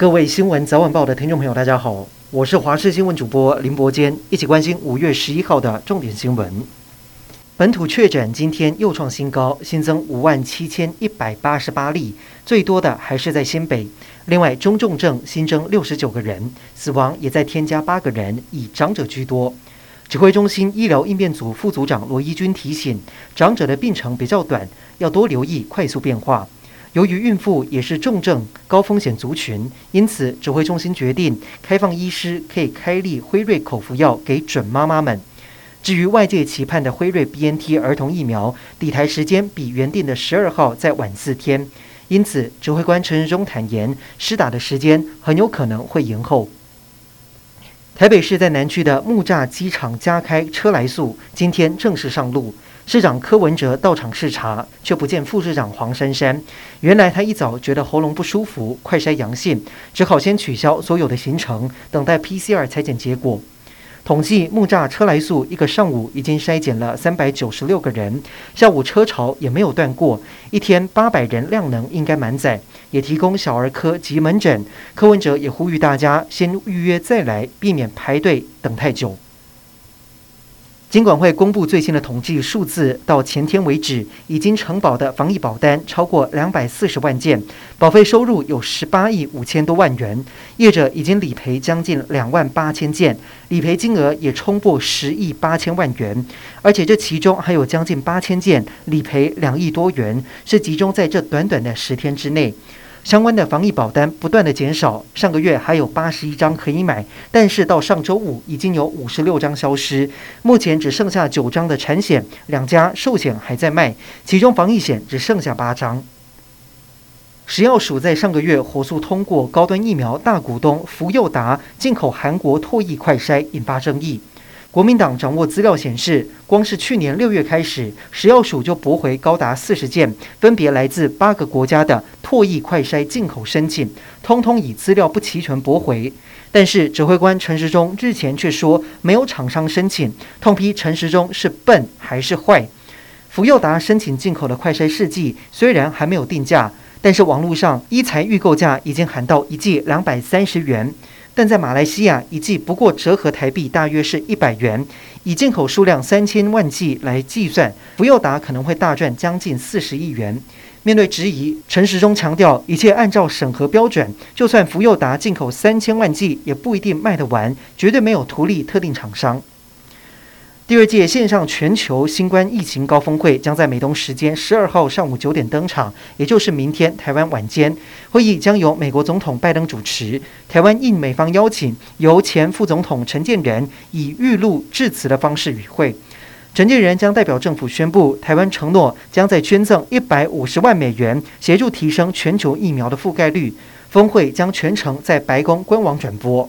各位新闻早晚报的听众朋友，大家好，我是华视新闻主播林伯坚，一起关心五月十一号的重点新闻。本土确诊今天又创新高，新增五万七千一百八十八例，最多的还是在新北。另外，中重症新增六十九个人，死亡也在添加八个人，以长者居多。指挥中心医疗应变组副组长罗一军提醒，长者的病程比较短，要多留意快速变化。由于孕妇也是重症高风险族群，因此指挥中心决定开放医师可以开立辉瑞口服药给准妈妈们。至于外界期盼的辉瑞 BNT 儿童疫苗，抵台时间比原定的十二号再晚四天，因此指挥官陈时中坦言，施打的时间很有可能会延后。台北市在南区的木栅机场加开车来素，今天正式上路。市长柯文哲到场视察，却不见副市长黄珊珊。原来他一早觉得喉咙不舒服，快筛阳性，只好先取消所有的行程，等待 PCR 采检结果。统计木栅车来素一个上午已经筛检了三百九十六个人，下午车潮也没有断过，一天八百人量能应该满载，也提供小儿科及门诊。柯文哲也呼吁大家先预约再来，避免排队等太久。金管会公布最新的统计数字，到前天为止，已经承保的防疫保单超过两百四十万件，保费收入有十八亿五千多万元，业者已经理赔将近两万八千件，理赔金额也冲破十亿八千万元，而且这其中还有将近八千件理赔两亿多元，是集中在这短短的十天之内。相关的防疫保单不断的减少，上个月还有八十一张可以买，但是到上周五已经有五十六张消失，目前只剩下九张的产险，两家寿险还在卖，其中防疫险只剩下八张。食药署在上个月火速通过高端疫苗大股东福佑达进口韩国唾液快筛，引发争议。国民党掌握资料显示，光是去年六月开始，食药署就驳回高达四十件，分别来自八个国家的破译快筛进口申请，通通以资料不齐全驳回。但是指挥官陈时中日前却说没有厂商申请，痛批陈时中是笨还是坏？福佑达申请进口的快筛试剂虽然还没有定价，但是网络上一材预购价已经喊到一剂两百三十元。但在马来西亚，一剂不过折合台币大约是一百元，以进口数量三千万剂来计算，福佑达可能会大赚将近四十亿元。面对质疑，陈时中强调，一切按照审核标准，就算福佑达进口三千万剂，也不一定卖得完，绝对没有图利特定厂商。第二届线上全球新冠疫情高峰会将在美东时间十二号上午九点登场，也就是明天台湾晚间。会议将由美国总统拜登主持，台湾应美方邀请，由前副总统陈建仁以预录致辞的方式与会。陈建仁将代表政府宣布，台湾承诺将在捐赠一百五十万美元，协助提升全球疫苗的覆盖率。峰会将全程在白宫官网转播。